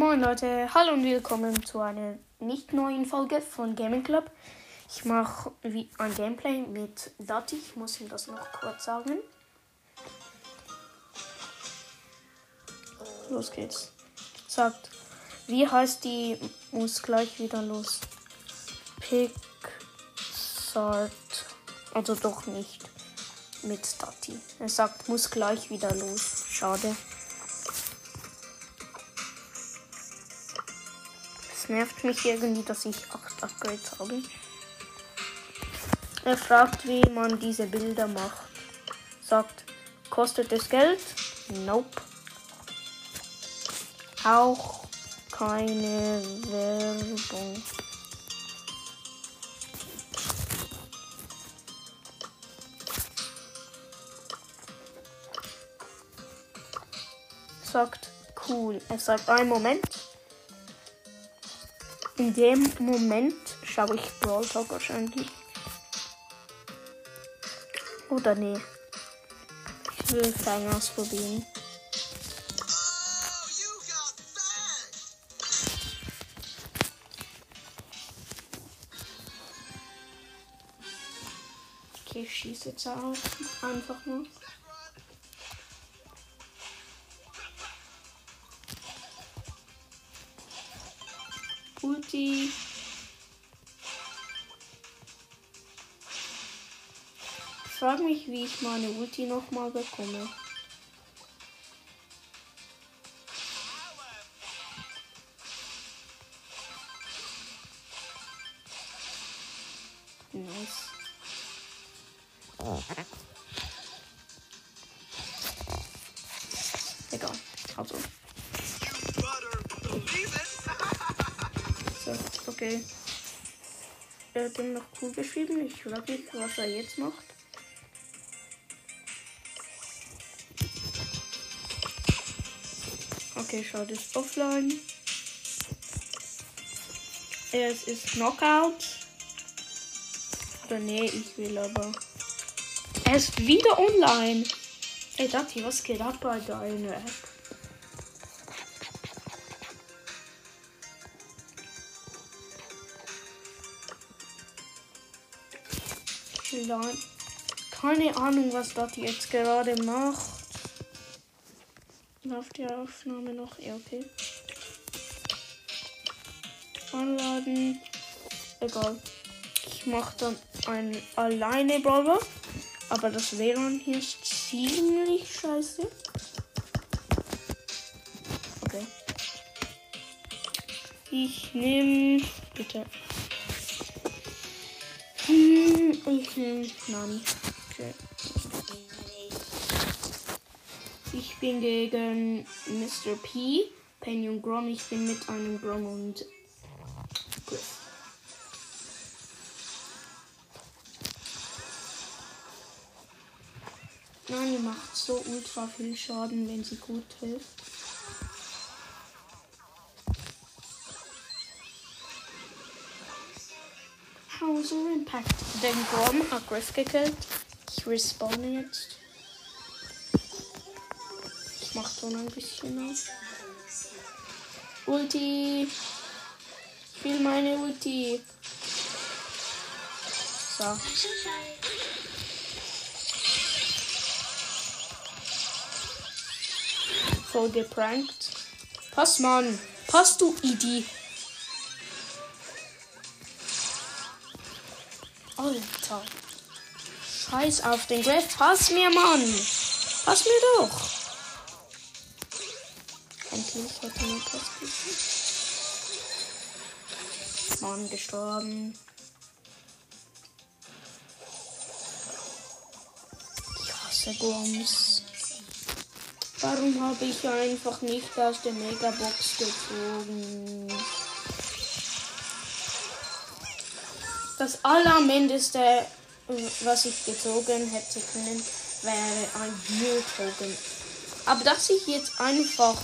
Moin Leute, hallo und willkommen zu einer nicht neuen Folge von Gaming Club. Ich mache ein Gameplay mit Dati, ich muss ihm das noch kurz sagen. Los geht's. Sagt, wie heißt die, muss gleich wieder los. Pixart, also doch nicht mit Dati. Er sagt, muss gleich wieder los. Schade. Nervt mich irgendwie, dass ich 8 Upgrades habe. Er fragt, wie man diese Bilder macht. Sagt, kostet es Geld? Nope. Auch keine Werbung. Sagt cool. Er sagt, einen Moment. In dem Moment schaue ich Brawl Talk wahrscheinlich. Oder nee. Ich will Fang ausprobieren. Okay, ich schieße jetzt auch einfach mal. Ulti. Ich frage mich, wie ich meine Ulti nochmal bekomme. Er hat ihm noch cool geschrieben. Ich frage mich, was er jetzt macht. Okay, schaut ist offline. Es ist Knockout. Oder nee, ich will aber. Er ist wieder online. Ey, Dati, was geht ab bei deiner App? Keine Ahnung, was Dati jetzt gerade macht. Läuft die Aufnahme noch? Ja, okay. Anladen. Egal. Ich mache dann einen alleine Brawler. Aber das WLAN hier ist ziemlich scheiße. Okay. Ich nehme. Bitte. Hm, ich nehme Nani. Ich bin gegen Mr. P, Penny und Grom. Ich bin mit einem Grom und Griff. Nani macht so ultra viel Schaden, wenn sie gut trifft. Hauser Impact. Den Grom hat Griff gekillt. Ich respawne jetzt. Ich mach so ein bisschen auf. Ulti. Ich will meine Ulti. So. Voll geprankt. Pass, Mann. Pass, du Idi. Alter. Scheiß auf den Griff. Pass mir, Mann. Pass mir doch. Endlich er mir Pass Mann, gestorben. Ich hasse Goms. Warum habe ich einfach nicht aus der Megabox gezogen? Das allermindeste, was ich gezogen hätte können, wäre ein Heal-Token. Aber dass ich jetzt einfach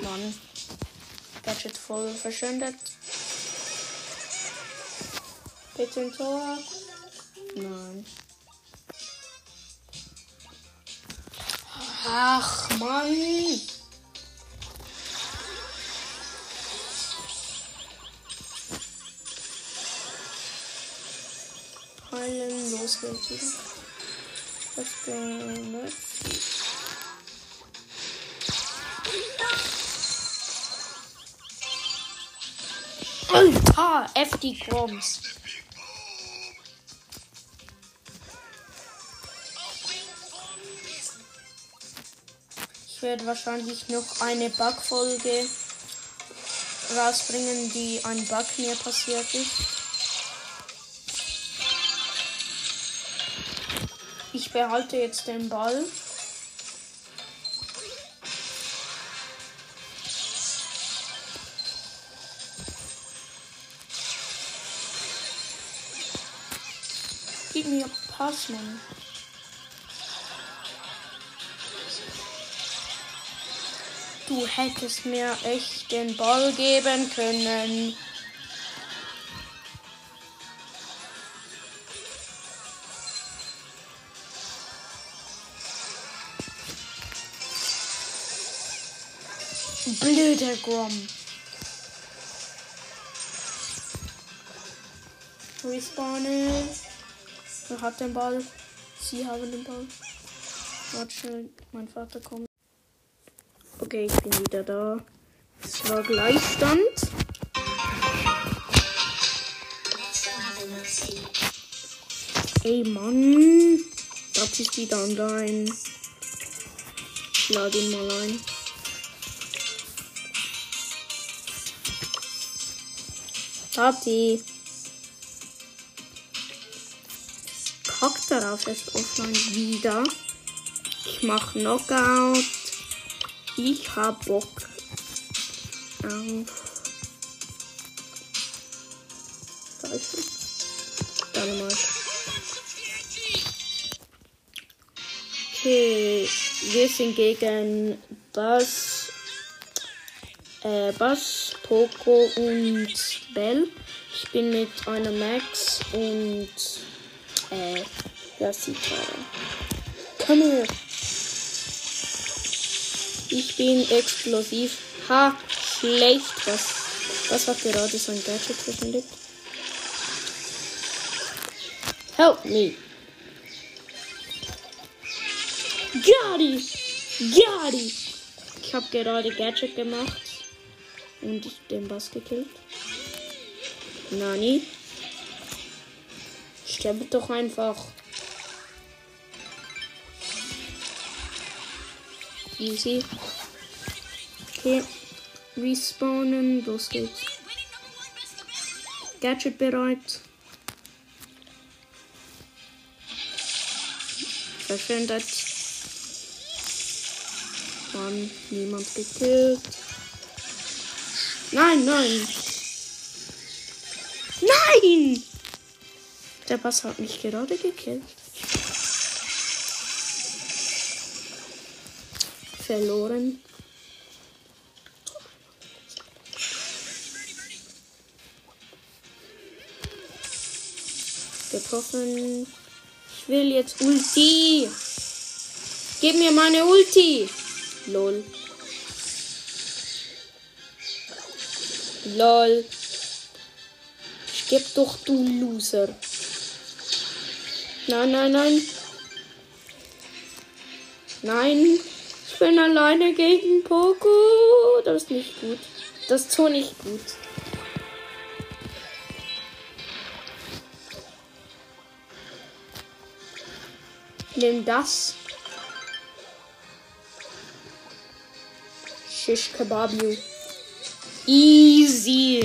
Mann. Gadget voll verschwendet. Bitte ein Tor. Nein. Ach, Mann. Heilen, los geht's. Was denn? Alter, FD Groms. Ich werde wahrscheinlich noch eine Bugfolge rausbringen, die ein Bug mir passiert ist. Behalte jetzt den Ball. Gib mir Pass, Mann. Du hättest mir echt den Ball geben können. Blöder Grom. Respawnen. Wer hat den Ball? Sie haben den Ball. Warte schnell, mein Vater kommt. Okay, ich bin wieder da. Es war Gleichstand. Ey Mann. Das ist wieder online. Ich lade ihn mal ein. Tati. Kack darauf, er ist offline wieder. Ich mach Knockout. Ich hab Bock auf. Da ist es. Dynamite. Okay, wir sind gegen Bass, äh, Bass, Poco und Bell. Ich bin mit einer Max und äh, ja, Sitara. Komm her. Ich bin explosiv. Ha, schlecht. Was, was hat gerade so ein Gadget verwendet? Help me. Gadi! Gadi! Ich habe gerade Gadget gemacht und den Bass gekillt. Nani? Sterbe doch einfach. Easy. Okay. Respawnen. Los geht's. Gadget bereit. Verschwendet. Mann, niemand gekillt. Nein, nein. Nein! Der Bass hat mich gerade gekillt. Verloren. Getroffen. Ich will jetzt Ulti. Gib mir meine Ulti. Lol. Lol. Gib doch du Loser. Nein, nein, nein. Nein. Ich bin alleine gegen Poco. Das ist nicht gut. Das ist so nicht gut. Nimm das. Shish Kebabu. Easy.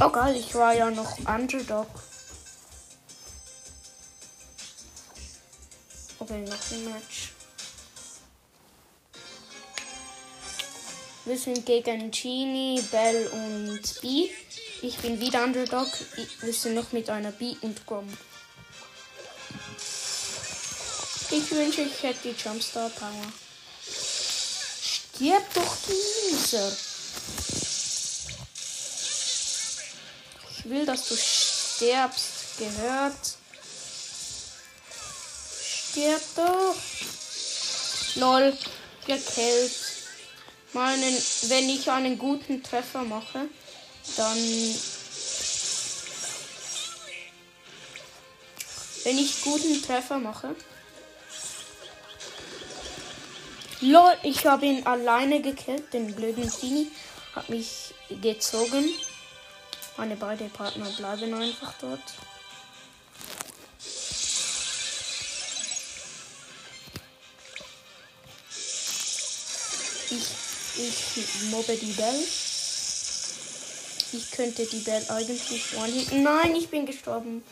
Oh geil, ich war ja noch Underdog. Okay, noch ein Match. Wir sind gegen Genie, Bell und B. Ich bin wieder Underdog. Wir sind noch mit einer B und Grom. Ich wünsche, ich hätte die Jumpstar Power. Stirb doch, Loser. Ich will, dass du stirbst. Gehört. stirb doch. Lol, gekillt. Meinen, wenn ich einen guten Treffer mache, dann. Wenn ich guten Treffer mache. Lol, ich habe ihn alleine gekillt, den blöden Tini. Hat mich gezogen. Meine beiden Partner bleiben einfach dort. Ich, ich mobbe die Bell. Ich könnte die Bell eigentlich one Nein, ich bin gestorben.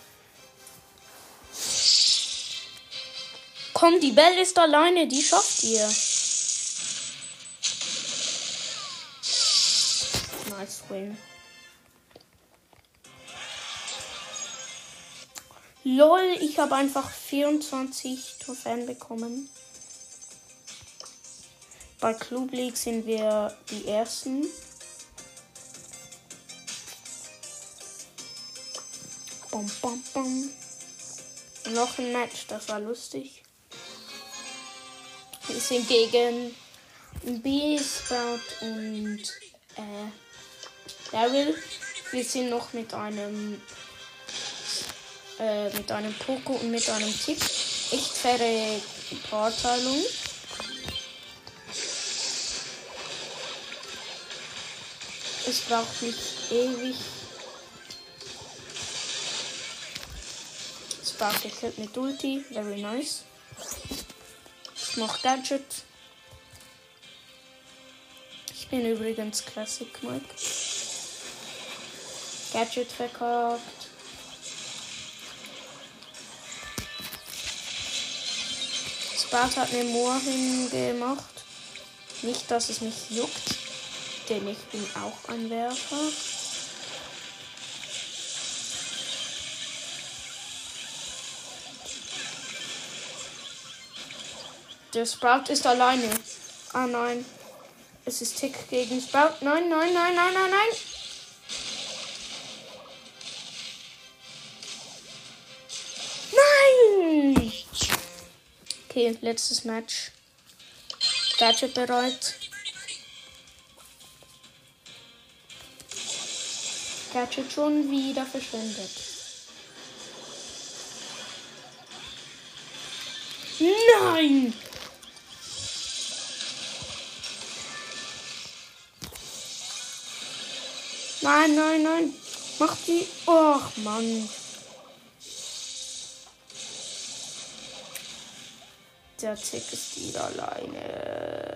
Komm, die Bell ist alleine, die schafft ihr. Win. LOL, ich habe einfach 24 Trophäen bekommen. Bei Club League sind wir die Ersten. Bom, bom, bom. Noch ein Match, das war lustig. Wir sind gegen B-Sprout und äh, Daryl. Wir sind noch mit einem äh, mit einem Poco und mit einem Tick. Echt faire Paarteilung. Es braucht nicht ewig. Es braucht gekillt mit Ulti. Very nice. Noch Gadget. Ich bin übrigens Classic Mike. Gadget verkauft. Sparta hat mir Moor hingemacht. Nicht, dass es mich juckt, denn ich bin auch ein Werfer. Der Sprout ist alleine. Ah nein. Es ist Tick gegen Sprout. Nein, nein, nein, nein, nein, nein. Okay, letztes Match. Gadget bereit. Gadget schon wieder verschwendet. Nein! Nein, nein, nein. Mach die. Och, Mann. Der Tick ist wieder alleine.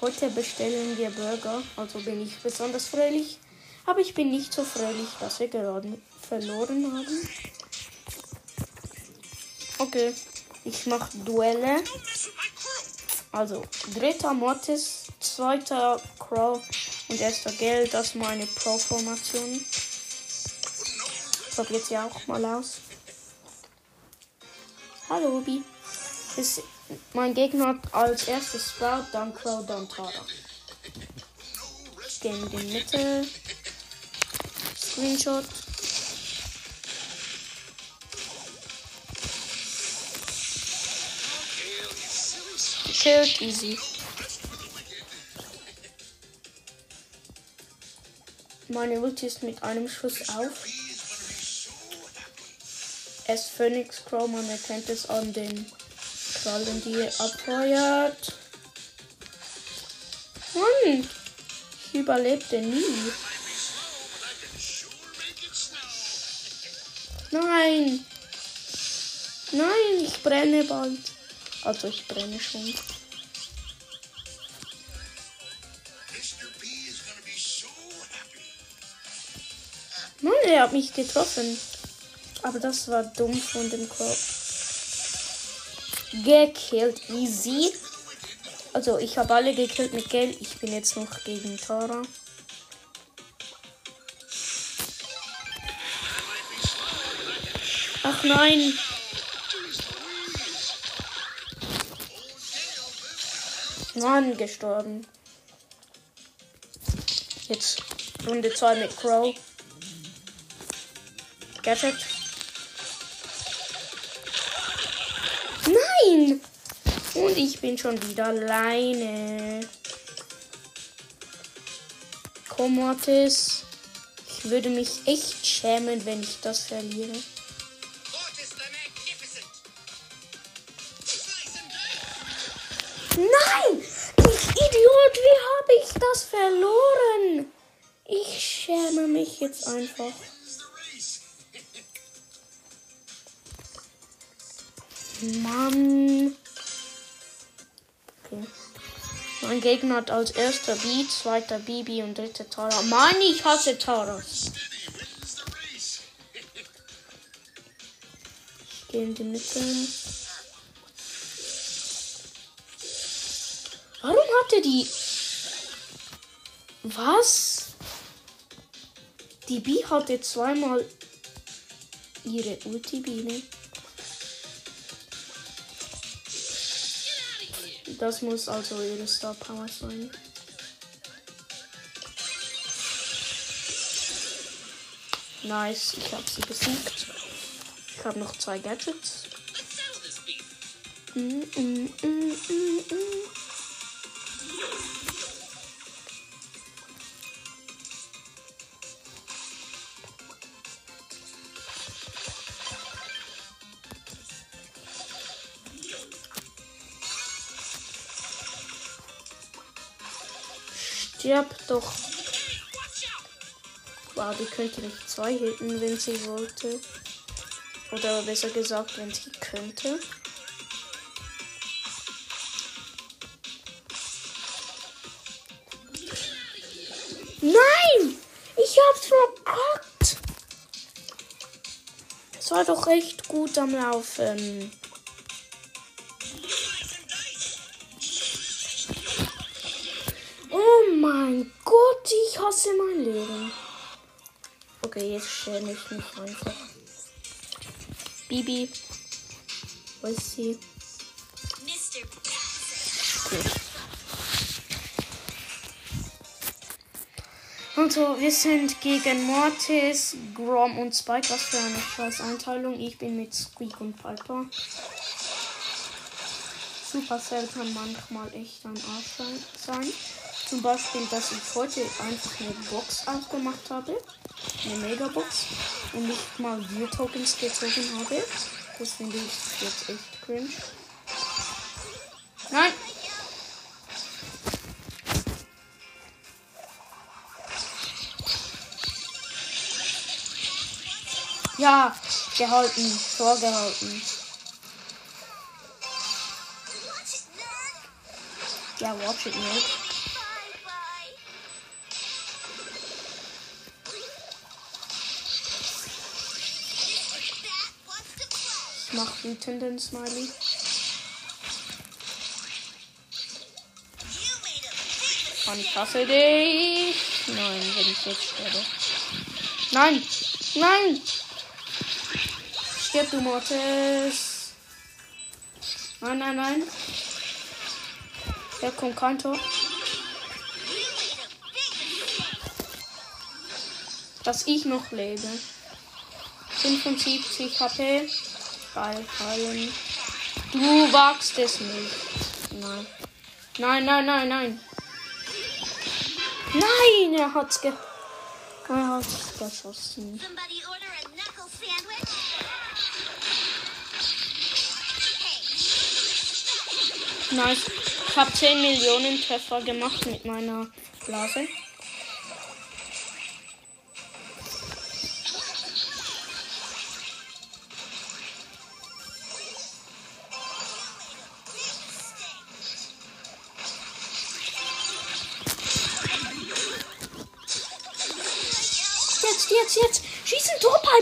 Heute bestellen wir Burger, also bin ich besonders fröhlich. Aber ich bin nicht so fröhlich, dass wir gerade verloren haben. Okay, ich mache Duelle. Also, dritter Mortis, zweiter Crow und erster Geld. Das ist meine Pro-Formation. Probiert sie auch mal aus. Hallo, Ruby. Ist, mein Gegner hat als erstes Sprout, dann Crow, dann Tara. Ich gehe in die Mitte. Screenshot. Killed easy. Meine Ulti ist mit einem Schuss auf. Es Phoenix Crow, man erkennt es an den Krallen, die er abfeuert. Mann, ich überlebte nie. Nein. Nein, ich brenne bald. Also ich brenne schon. Mann, er hat mich getroffen. Aber das war dumm von dem Crow. Gekillt. Easy. Also, ich habe alle gekillt mit Geld. Ich bin jetzt noch gegen Tara. Ach nein. Mann, gestorben. Jetzt Runde 2 mit Crow. Gadget. Und ich bin schon wieder alleine. Komm, Mortis. Ich würde mich echt schämen, wenn ich das verliere. Nein! Ich Idiot, wie habe ich das verloren? Ich schäme mich jetzt einfach. Mann. Okay. Mein Gegner hat als erster B, zweiter Bibi und dritter Tara. Mann, ich hasse Taras. Ich gehe in die Mitte. Warum hat er die. Was? Die B hatte zweimal ihre Ulti-Biene. Das muss also ihre Star Power sein. Nice, ich habe sie besiegt. Ich habe noch zwei Gadgets. Mm, mm, mm, mm, mm. Stirb doch. Wow, die könnte nicht zwei hitten, wenn sie wollte. Oder besser gesagt, wenn sie könnte. Nein! Ich hab's verkackt! Es war doch recht gut am Laufen. Ich hasse mein Leben. Okay, jetzt schäme ich mich einfach. Bibi. Wo ist sie? Gut. Also, wir sind gegen Mortis, Grom und Spike. Was für eine scheiß Einteilung. Ich bin mit Squeak und Piper. Supercell kann manchmal echt ein Arsch sein. Zum Beispiel, dass ich heute einfach eine Box aufgemacht habe. Eine Megabox. Und nicht mal Gear-Tokens gezogen habe. Das finde ich jetzt echt cringe. Nein! Ja, gehalten, vorgehalten. Ja, watch it nicht. Mach wütenden Smiley. Und ich hasse dich. Nein, wenn ich jetzt sterbe. Nein! Nein! Stirb du Mortis. Nein, nein, nein. Da kommt kein Tor. Dass ich noch lebe. 75 HP. Bei Fallen. Du wagst es nicht. Nein. Nein, nein, nein, nein. Nein, er hat's ge er hat's geschossen. Nice. Ich habe 10 Millionen Treffer gemacht mit meiner Blase.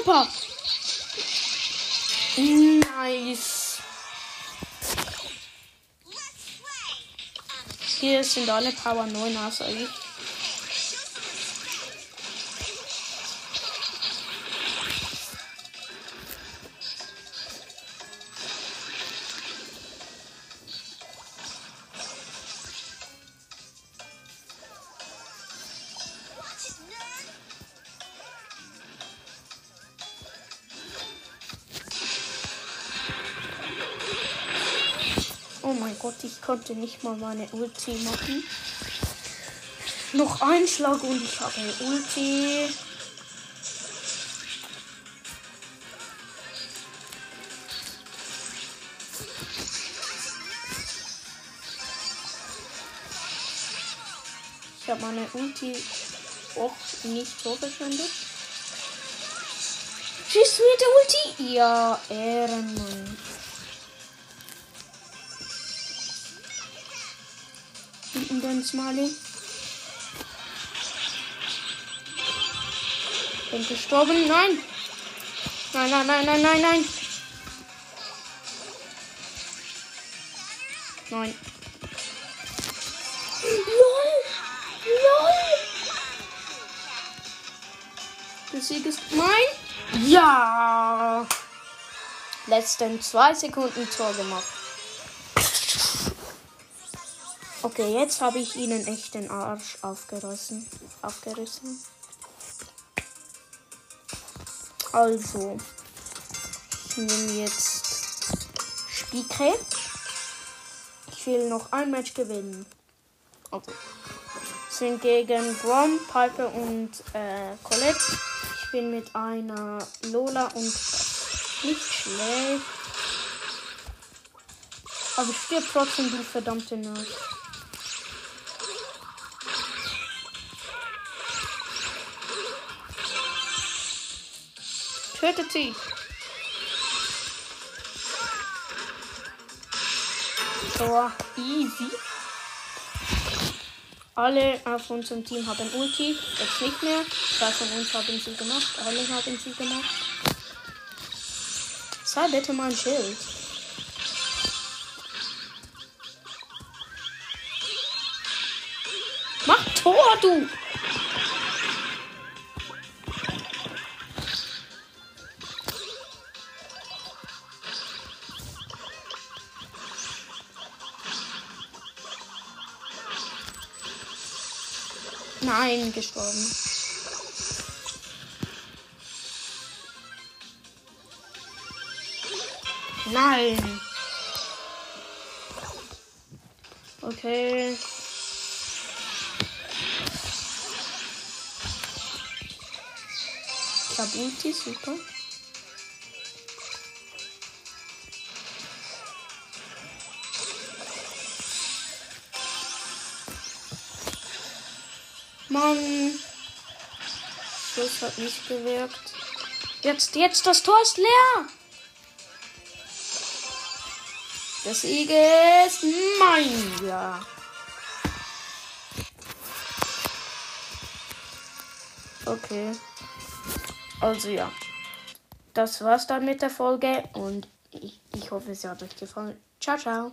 Torpiper. Nice. Hier sind alle Power 9 außer ich. Gott, ich konnte nicht mal meine Ulti machen. Noch ein Schlag und ich habe eine Ulti. Ich habe meine Ulti auch nicht so verschwendet. Schießt mit der Ulti? Ja, Ehrenmann. Hinten dann Smiley. Bin gestorben. Nein. Nein, nein, nein, nein, nein, nein. Nein. LOL! LOL! Der Sieg ist mein. Ja! Letzten zwei Sekunden Tor gemacht. Okay, jetzt habe ich ihnen echt den Arsch aufgerissen. Aufgerissen. Also, ich nehme jetzt Spielkrähe. Ich will noch ein Match gewinnen. Also, sind gegen Grom, Piper und äh, Colette. Ich bin mit einer Lola und nicht schlecht. Aber ich stirb trotzdem die verdammte Nerd. Tötet sie! So, easy. Alle auf unserem Team haben Ulti. Jetzt nicht mehr. Zwei von uns haben sie gemacht. Alle haben sie gemacht. Sei bitte mein Schild. Mach Tor, du! Nein, gestorben. Nein. Okay. Ich hab Ulti, super. Mann. Das hat nicht gewirkt. Jetzt, jetzt, das Tor ist leer. Der Sieg ist mein. Ja. Okay. Also ja. Das war's dann mit der Folge und ich, ich hoffe, es hat euch gefallen. Ciao, ciao.